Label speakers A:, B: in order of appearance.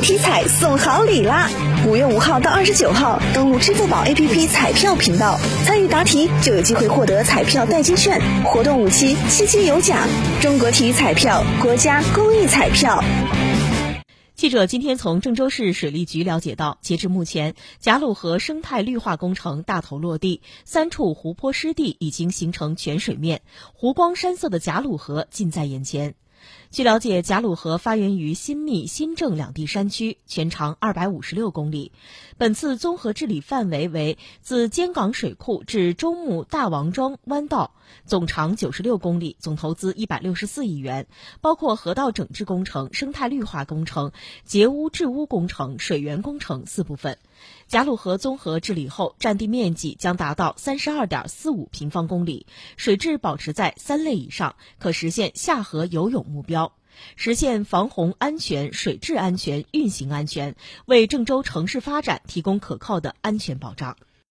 A: 体彩送好礼啦！五月五号到二十九号，登录支付宝 APP 彩票频道，参与答题就有机会获得彩票代金券，活动五期，期期有奖。中国体育彩票，国家公益彩票。
B: 记者今天从郑州市水利局了解到，截至目前，贾鲁河生态绿化工程大头落地，三处湖泊湿地已经形成全水面，湖光山色的贾鲁河近在眼前。据了解，贾鲁河发源于新密、新郑两地山区，全长二百五十六公里。本次综合治理范围为自尖港水库至中牟大王庄弯道，总长九十六公里，总投资一百六十四亿元，包括河道整治工程、生态绿化工程、截污治污工程、水源工程四部分。贾鲁河综合治理后，占地面积将达到三十二点四五平方公里，水质保持在三类以上，可实现下河游泳目标。实现防洪安全、水质安全、运行安全，为郑州城市发展提供可靠的安全保障。